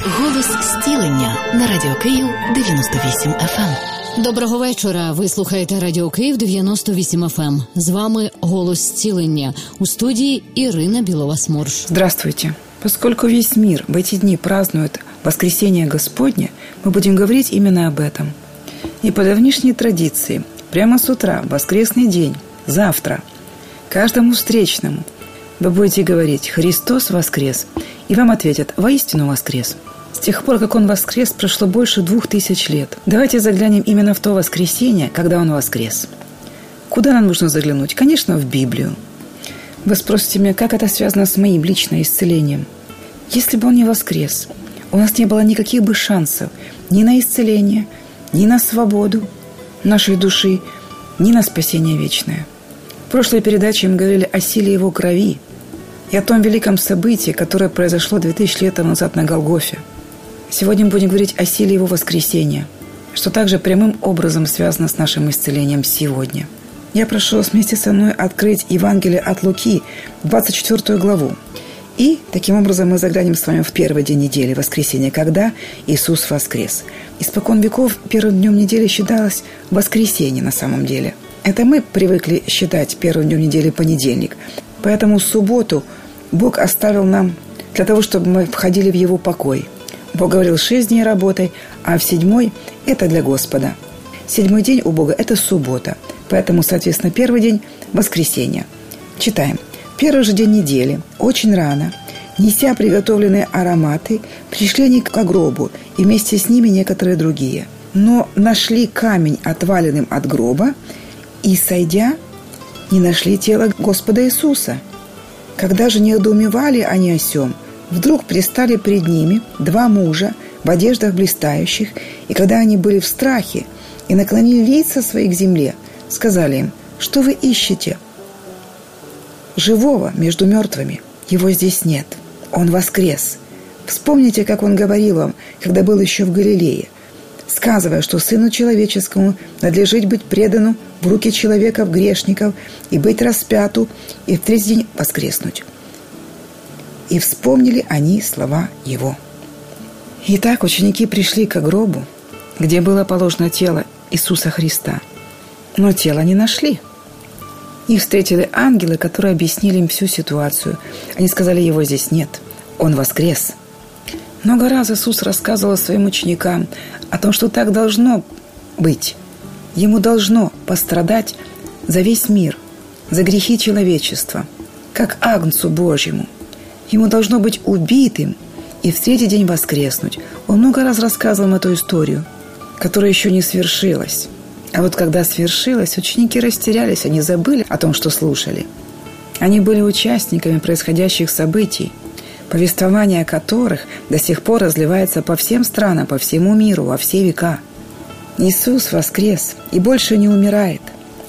Голос зцілення на радіо Київ 98 FM. Доброго вечора. Ви слухаєте Радіо Київ 98 FM. З вами Голос зцілення у студии Ирина Белова-Сморш. Здравствуйте. Поскольку весь мир в эти дни празднует воскресение Господне, мы будем говорить именно об этом. И по давнишней традиции, прямо с утра, в воскресный день, завтра, каждому встречному вы будете говорить «Христос воскрес», и вам ответят «Воистину воскрес». С тех пор, как он воскрес, прошло больше двух тысяч лет. Давайте заглянем именно в то воскресенье, когда он воскрес. Куда нам нужно заглянуть? Конечно, в Библию. Вы спросите меня, как это связано с моим личным исцелением? Если бы он не воскрес, у нас не было никаких бы шансов ни на исцеление, ни на свободу нашей души, ни на спасение вечное. В прошлой передаче мы говорили о силе его крови и о том великом событии, которое произошло 2000 лет назад на Голгофе – Сегодня мы будем говорить о силе Его воскресения, что также прямым образом связано с нашим исцелением сегодня. Я прошу вас вместе со мной открыть Евангелие от Луки, 24 главу. И таким образом мы заглянем с вами в первый день недели, воскресенье, когда Иисус воскрес. Испокон веков первым днем недели считалось воскресенье на самом деле. Это мы привыкли считать первым днем недели понедельник. Поэтому субботу Бог оставил нам для того, чтобы мы входили в Его покой – Бог говорил, шесть дней работай, а в седьмой – это для Господа. Седьмой день у Бога – это суббота. Поэтому, соответственно, первый день – воскресенье. Читаем. Первый же день недели, очень рано, неся приготовленные ароматы, пришли они к гробу, и вместе с ними некоторые другие. Но нашли камень отваленным от гроба, и, сойдя, не нашли тело Господа Иисуса. Когда же не недоумевали они о сем – Вдруг пристали перед ними два мужа в одеждах блистающих, и когда они были в страхе и наклонили лица свои к земле, сказали им, что вы ищете? Живого между мертвыми. Его здесь нет. Он воскрес. Вспомните, как он говорил вам, когда был еще в Галилее, сказывая, что Сыну Человеческому надлежит быть предану в руки человеков грешников и быть распяту, и в третий день воскреснуть. И вспомнили они слова его. Итак, ученики пришли к гробу, где было положено тело Иисуса Христа. Но тело не нашли. Их встретили ангелы, которые объяснили им всю ситуацию. Они сказали, его здесь нет, он воскрес. Много раз Иисус рассказывал своим ученикам о том, что так должно быть. Ему должно пострадать за весь мир, за грехи человечества, как Агнцу Божьему – Ему должно быть убитым и в третий день воскреснуть. Он много раз рассказывал эту историю, которая еще не свершилась. А вот когда свершилась, ученики растерялись, они забыли о том, что слушали. Они были участниками происходящих событий, повествование которых до сих пор разливается по всем странам, по всему миру, во все века. Иисус воскрес и больше не умирает.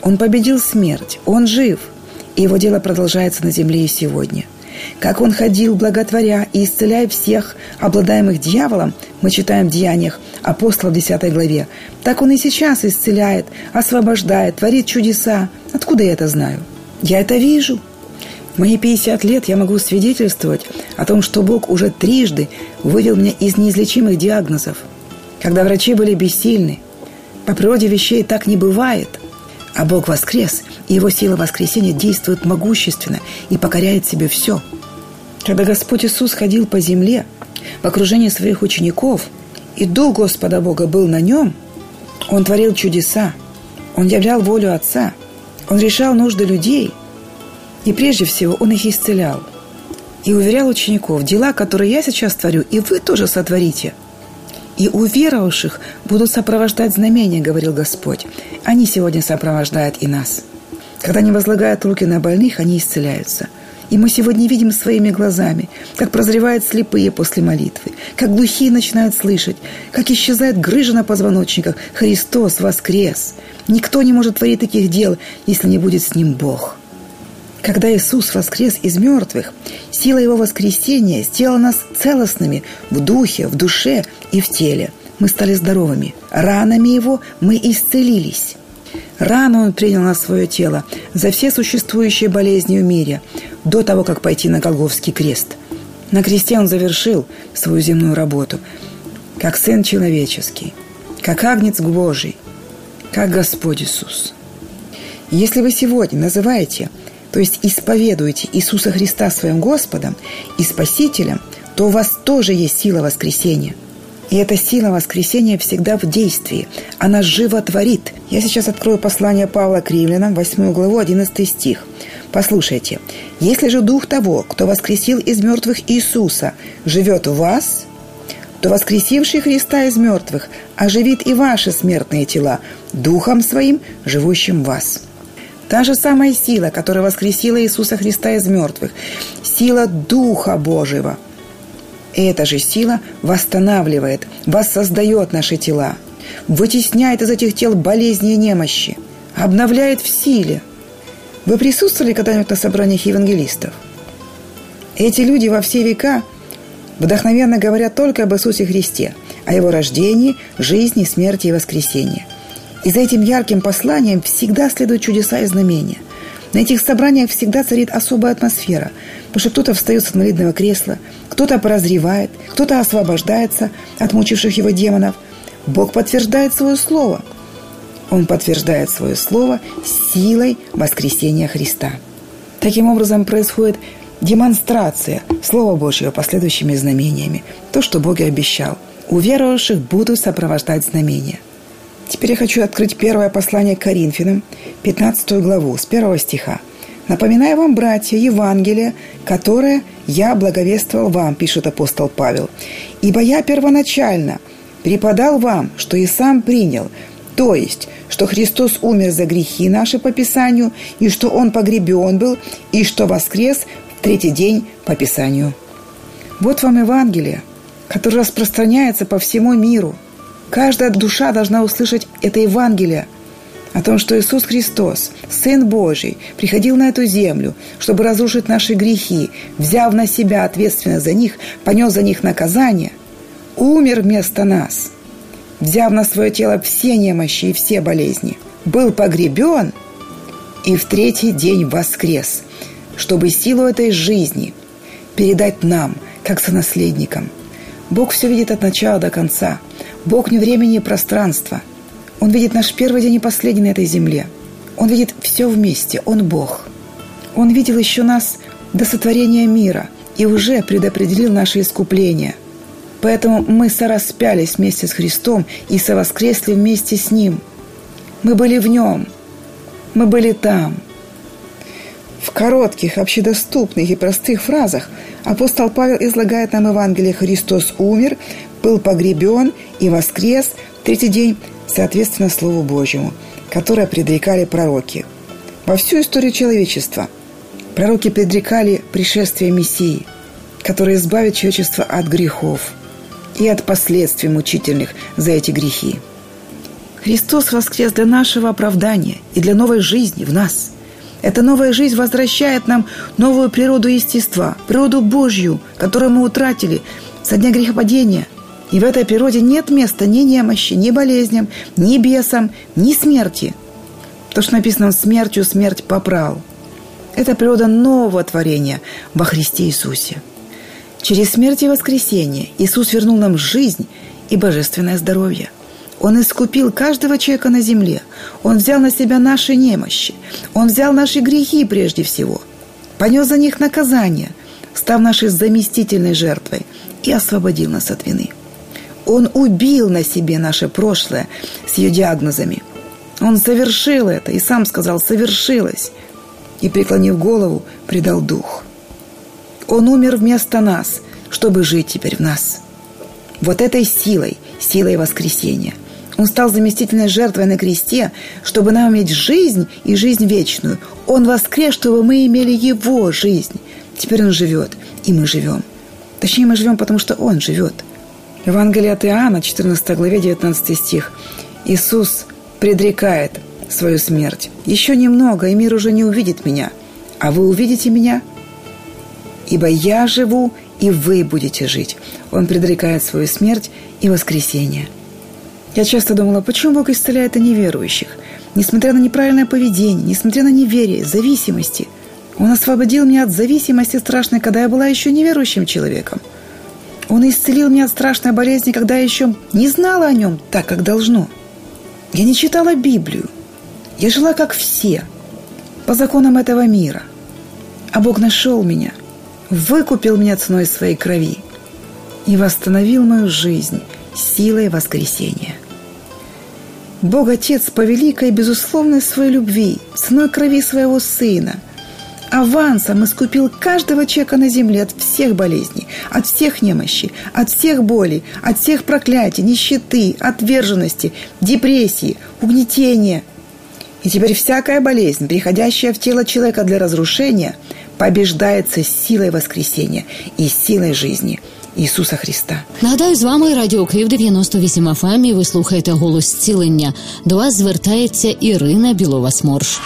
Он победил смерть, Он жив, и Его дело продолжается на земле и сегодня – как он ходил, благотворя и исцеляя всех, обладаемых дьяволом, мы читаем в Деяниях апостола в 10 главе, так он и сейчас исцеляет, освобождает, творит чудеса. Откуда я это знаю? Я это вижу. Мои 50 лет я могу свидетельствовать о том, что Бог уже трижды вывел меня из неизлечимых диагнозов. Когда врачи были бессильны, по природе вещей так не бывает – а Бог воскрес, и Его сила воскресения действует могущественно и покоряет себе все. Когда Господь Иисус ходил по земле в окружении своих учеников, и Дух Господа Бога был на нем, Он творил чудеса, Он являл волю Отца, Он решал нужды людей, и прежде всего Он их исцелял. И уверял учеников, дела, которые я сейчас творю, и вы тоже сотворите – и уверовавших будут сопровождать знамения, говорил Господь. Они сегодня сопровождают и нас. Когда они возлагают руки на больных, они исцеляются. И мы сегодня видим своими глазами, как прозревают слепые после молитвы, как глухие начинают слышать, как исчезает грыжа на позвоночниках. Христос воскрес. Никто не может творить таких дел, если не будет с ним Бог. Когда Иисус воскрес из мертвых, сила Его воскресения сделала нас целостными в духе, в душе и в теле. Мы стали здоровыми. Ранами Его мы исцелились. Рано Он принял на свое тело за все существующие болезни в мире, до того, как пойти на Голговский крест. На кресте Он завершил свою земную работу, как Сын Человеческий, как Агнец Божий, как Господь Иисус. Если вы сегодня называете, то есть исповедуете Иисуса Христа своим Господом и Спасителем, то у вас тоже есть сила воскресения – и эта сила воскресения всегда в действии. Она живо творит. Я сейчас открою послание Павла к римлянам, 8 главу, 11 стих. Послушайте. «Если же Дух того, кто воскресил из мертвых Иисуса, живет в вас, то воскресивший Христа из мертвых оживит и ваши смертные тела Духом Своим, живущим в вас». Та же самая сила, которая воскресила Иисуса Христа из мертвых, сила Духа Божьего – и эта же сила восстанавливает, воссоздает наши тела, вытесняет из этих тел болезни и немощи, обновляет в силе. Вы присутствовали когда-нибудь на собраниях евангелистов? Эти люди во все века вдохновенно говорят только об Иисусе Христе, о Его рождении, жизни, смерти и воскресении. И за этим ярким посланием всегда следуют чудеса и знамения. На этих собраниях всегда царит особая атмосфера, потому что кто-то встает с инвалидного кресла, кто-то прозревает, кто-то освобождается от мучивших его демонов. Бог подтверждает свое слово. Он подтверждает свое слово силой воскресения Христа. Таким образом происходит демонстрация Слова Божьего последующими знамениями. То, что Бог и обещал. Верующих будут сопровождать знамения. Теперь я хочу открыть первое послание к Коринфянам, 15 главу, с первого стиха. «Напоминаю вам, братья, Евангелие, которое я благовествовал вам», пишет апостол Павел. «Ибо я первоначально преподал вам, что и сам принял, то есть, что Христос умер за грехи наши по Писанию, и что Он погребен был, и что воскрес в третий день по Писанию». Вот вам Евангелие, которое распространяется по всему миру – Каждая душа должна услышать это Евангелие о том, что Иисус Христос, Сын Божий, приходил на эту землю, чтобы разрушить наши грехи, взяв на себя ответственность за них, понес за них наказание, умер вместо нас, взяв на свое тело все немощи и все болезни, был погребен и в третий день воскрес, чтобы силу этой жизни передать нам, как сонаследникам. Бог все видит от начала до конца – Бог не времени и пространства. Он видит наш первый день и последний на этой земле. Он видит все вместе. Он Бог. Он видел еще нас до сотворения мира и уже предопределил наше искупление. Поэтому мы сораспялись вместе с Христом и совоскресли вместе с Ним. Мы были в Нем. Мы были там. В коротких, общедоступных и простых фразах апостол Павел излагает нам Евангелие «Христос умер, был погребен и воскрес третий день, соответственно Слову Божьему, которое предрекали пророки. Во всю историю человечества пророки предрекали пришествие Мессии, который избавит человечество от грехов и от последствий мучительных за эти грехи. Христос воскрес для нашего оправдания и для новой жизни в нас. Эта новая жизнь возвращает нам новую природу естества, природу Божью, которую мы утратили со дня грехопадения – и в этой природе нет места ни немощи, ни болезням, ни бесам, ни смерти. То, что написано «смертью смерть попрал». Это природа нового творения во Христе Иисусе. Через смерть и воскресение Иисус вернул нам жизнь и божественное здоровье. Он искупил каждого человека на земле. Он взял на себя наши немощи. Он взял наши грехи прежде всего. Понес за них наказание, став нашей заместительной жертвой и освободил нас от вины. Он убил на себе наше прошлое с ее диагнозами. Он совершил это и сам сказал «совершилось» и, преклонив голову, предал дух. Он умер вместо нас, чтобы жить теперь в нас. Вот этой силой, силой воскресения. Он стал заместительной жертвой на кресте, чтобы нам иметь жизнь и жизнь вечную. Он воскрес, чтобы мы имели Его жизнь. Теперь Он живет, и мы живем. Точнее, мы живем, потому что Он живет – Евангелие от Иоанна, 14 главе, 19 стих. Иисус предрекает свою смерть. «Еще немного, и мир уже не увидит меня, а вы увидите меня, ибо я живу, и вы будете жить». Он предрекает свою смерть и воскресение. Я часто думала, почему Бог исцеляет и неверующих? Несмотря на неправильное поведение, несмотря на неверие, зависимости, Он освободил меня от зависимости страшной, когда я была еще неверующим человеком. Он исцелил меня от страшной болезни, когда я еще не знала о нем так, как должно. Я не читала Библию. Я жила как все, по законам этого мира. А Бог нашел меня, выкупил меня ценой своей крови и восстановил мою жизнь силой воскресения. Бог Отец по великой безусловной своей любви, ценой крови своего Сына – авансом искупил каждого человека на земле от всех болезней, от всех немощи, от всех болей, от всех проклятий, нищеты, отверженности, депрессии, угнетения. И теперь всякая болезнь, приходящая в тело человека для разрушения, побеждается силой воскресения и силой жизни – Ісуса Христа. Нагадаю, з вами Радіо Київ 98 FM і Ви слухаєте голос зцілення. До вас звертається Ірина Білова Сморш.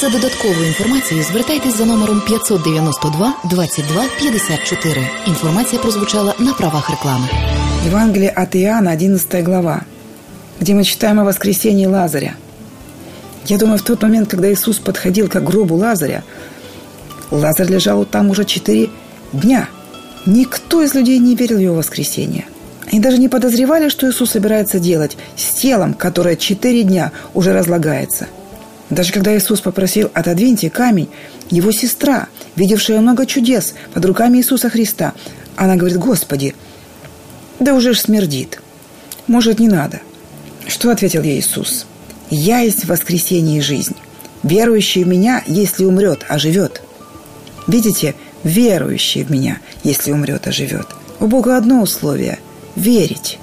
За додатковою інформацією звертайтесь за номером 592 22 54. Інформація прозвучала на правах реклами. Евангелие от Иоанна, 11 глава, где мы читаем о воскресении Лазаря. Я думаю, в тот момент, когда Иисус подходил к гробу Лазаря, Лазарь лежал там уже четыре дня. Никто из людей не верил в его воскресение. Они даже не подозревали, что Иисус собирается делать с телом, которое четыре дня уже разлагается – даже когда Иисус попросил «отодвиньте камень», его сестра, видевшая много чудес под руками Иисуса Христа, она говорит «Господи, да уже ж смердит. Может, не надо». Что ответил ей Иисус? «Я есть воскресение и жизнь. Верующий в Меня, если умрет, оживет». Видите, верующий в Меня, если умрет, оживет. У Бога одно условие – верить.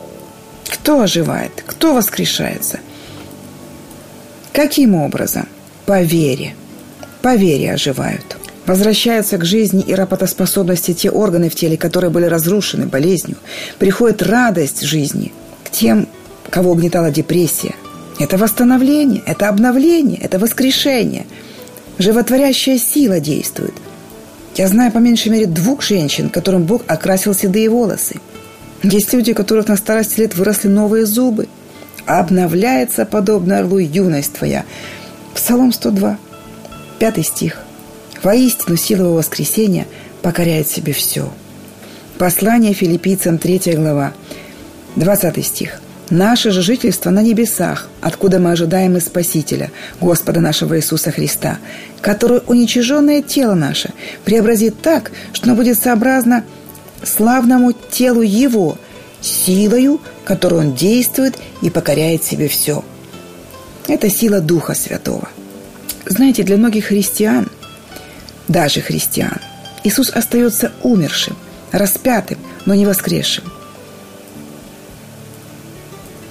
Кто оживает? Кто воскрешается – Каким образом? По вере. По вере оживают. Возвращаются к жизни и работоспособности те органы в теле, которые были разрушены болезнью. Приходит радость жизни к тем, кого угнетала депрессия. Это восстановление, это обновление, это воскрешение. Животворящая сила действует. Я знаю по меньшей мере двух женщин, которым Бог окрасил седые волосы. Есть люди, у которых на старости лет выросли новые зубы – обновляется, подобно орлу, юность твоя. Псалом 102, пятый стих. Воистину сила его воскресения покоряет себе все. Послание филиппийцам, 3 глава, 20 стих. Наше же жительство на небесах, откуда мы ожидаем и Спасителя, Господа нашего Иисуса Христа, который уничиженное тело наше преобразит так, что оно будет сообразно славному телу Его, силою, которой Он действует и покоряет себе все. Это сила Духа Святого. Знаете, для многих христиан, даже христиан, Иисус остается умершим, распятым, но не воскресшим.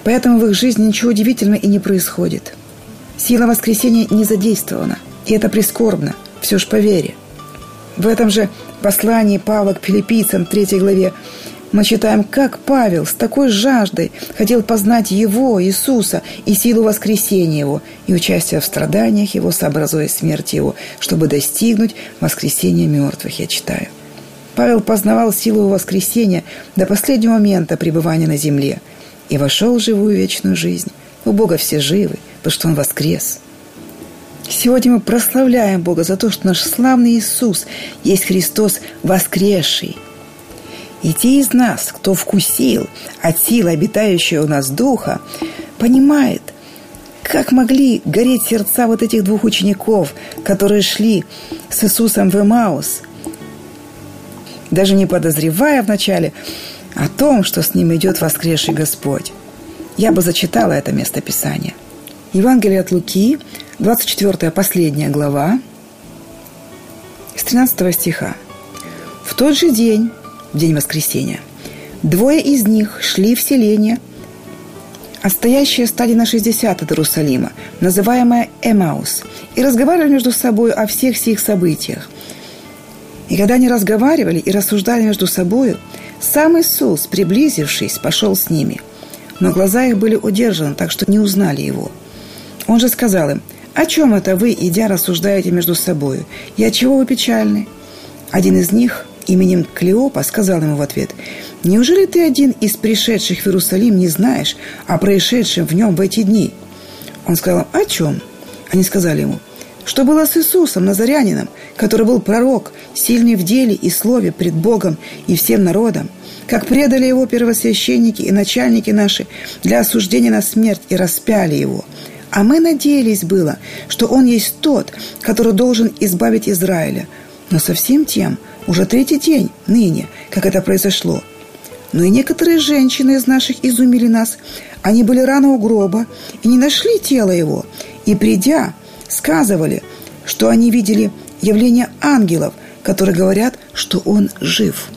Поэтому в их жизни ничего удивительного и не происходит. Сила воскресения не задействована, и это прискорбно, все ж по вере. В этом же послании Павла к филиппийцам, 3 главе, мы читаем, как Павел с такой жаждой хотел познать Его, Иисуса, и силу воскресения Его, и участие в страданиях Его, сообразуя смерть Его, чтобы достигнуть воскресения мертвых, я читаю. Павел познавал силу воскресения до последнего момента пребывания на земле и вошел в живую вечную жизнь. У Бога все живы, потому что Он воскрес. Сегодня мы прославляем Бога за то, что наш славный Иисус есть Христос воскресший – и те из нас, кто вкусил от силы обитающего у нас Духа, понимает, как могли гореть сердца вот этих двух учеников, которые шли с Иисусом в Эмаус, даже не подозревая вначале о том, что с ним идет воскресший Господь. Я бы зачитала это место Писания. Евангелие от Луки, 24 последняя глава, с 13 стиха. В тот же день в день воскресения. Двое из них шли в селение, а стоящие стали на 60 от Иерусалима, называемое Эмаус, и разговаривали между собой о всех сих событиях. И когда они разговаривали и рассуждали между собой, сам Иисус, приблизившись, пошел с ними. Но глаза их были удержаны, так что не узнали его. Он же сказал им, «О чем это вы, идя, рассуждаете между собой? И от чего вы печальны?» Один из них, именем Клеопа сказал ему в ответ, «Неужели ты один из пришедших в Иерусалим не знаешь о происшедшем в нем в эти дни?» Он сказал, «О чем?» Они сказали ему, Что было с Иисусом, Назарянином, который был пророк, сильный в деле и слове пред Богом и всем народом? Как предали его первосвященники и начальники наши для осуждения на смерть и распяли его? А мы надеялись было, что он есть тот, который должен избавить Израиля. Но совсем тем, уже третий день, ныне, как это произошло. Но и некоторые женщины из наших изумили нас. Они были рано у гроба и не нашли тело его. И придя, сказывали, что они видели явление ангелов, которые говорят, что он жив.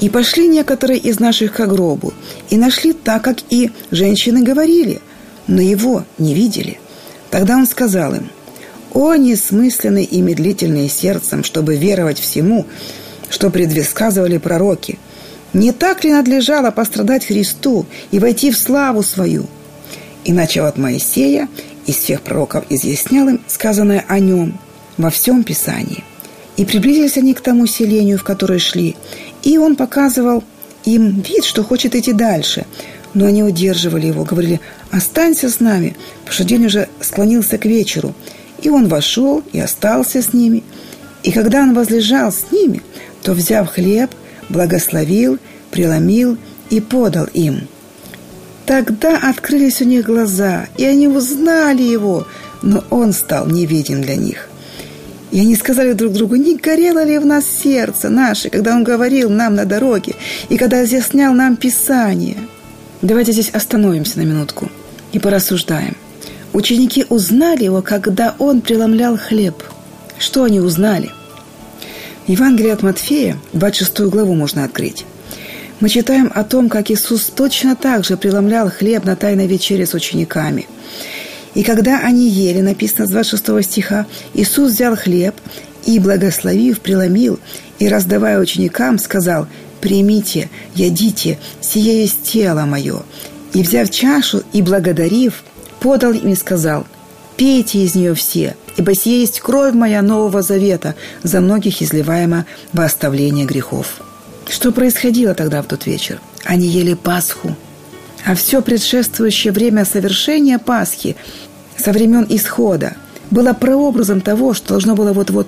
И пошли некоторые из наших к гробу, и нашли так, как и женщины говорили, но его не видели. Тогда он сказал им, «О, несмысленные и медлительные сердцем, чтобы веровать всему, что предвесказывали пророки! Не так ли надлежало пострадать Христу и войти в славу свою?» И начал от Моисея из всех пророков изъяснял им сказанное о нем во всем Писании. И приблизились они к тому селению, в которое шли, и он показывал им вид, что хочет идти дальше. Но они удерживали его, говорили, останься с нами, потому что день уже склонился к вечеру. И он вошел и остался с ними. И когда он возлежал с ними, то, взяв хлеб, благословил, преломил и подал им – Тогда открылись у них глаза, и они узнали его, но он стал невидим для них. И они сказали друг другу, не горело ли в нас сердце наше, когда он говорил нам на дороге, и когда изъяснял нам Писание. Давайте здесь остановимся на минутку и порассуждаем. Ученики узнали его, когда он преломлял хлеб. Что они узнали? Евангелие от Матфея, 26 главу можно открыть. Мы читаем о том, как Иисус точно так же преломлял хлеб на Тайной вечере с учениками. И когда они ели, написано с 26 стиха, Иисус взял хлеб и, благословив, преломил, и, раздавая ученикам, сказал, «Примите, ядите, сие есть тело мое». И, взяв чашу и благодарив, подал им и сказал, «Пейте из нее все, ибо сие есть кровь моя Нового Завета, за многих изливаема во оставление грехов». Что происходило тогда в тот вечер? Они ели Пасху. А все предшествующее время совершения Пасхи со времен исхода было прообразом того, что должно было вот-вот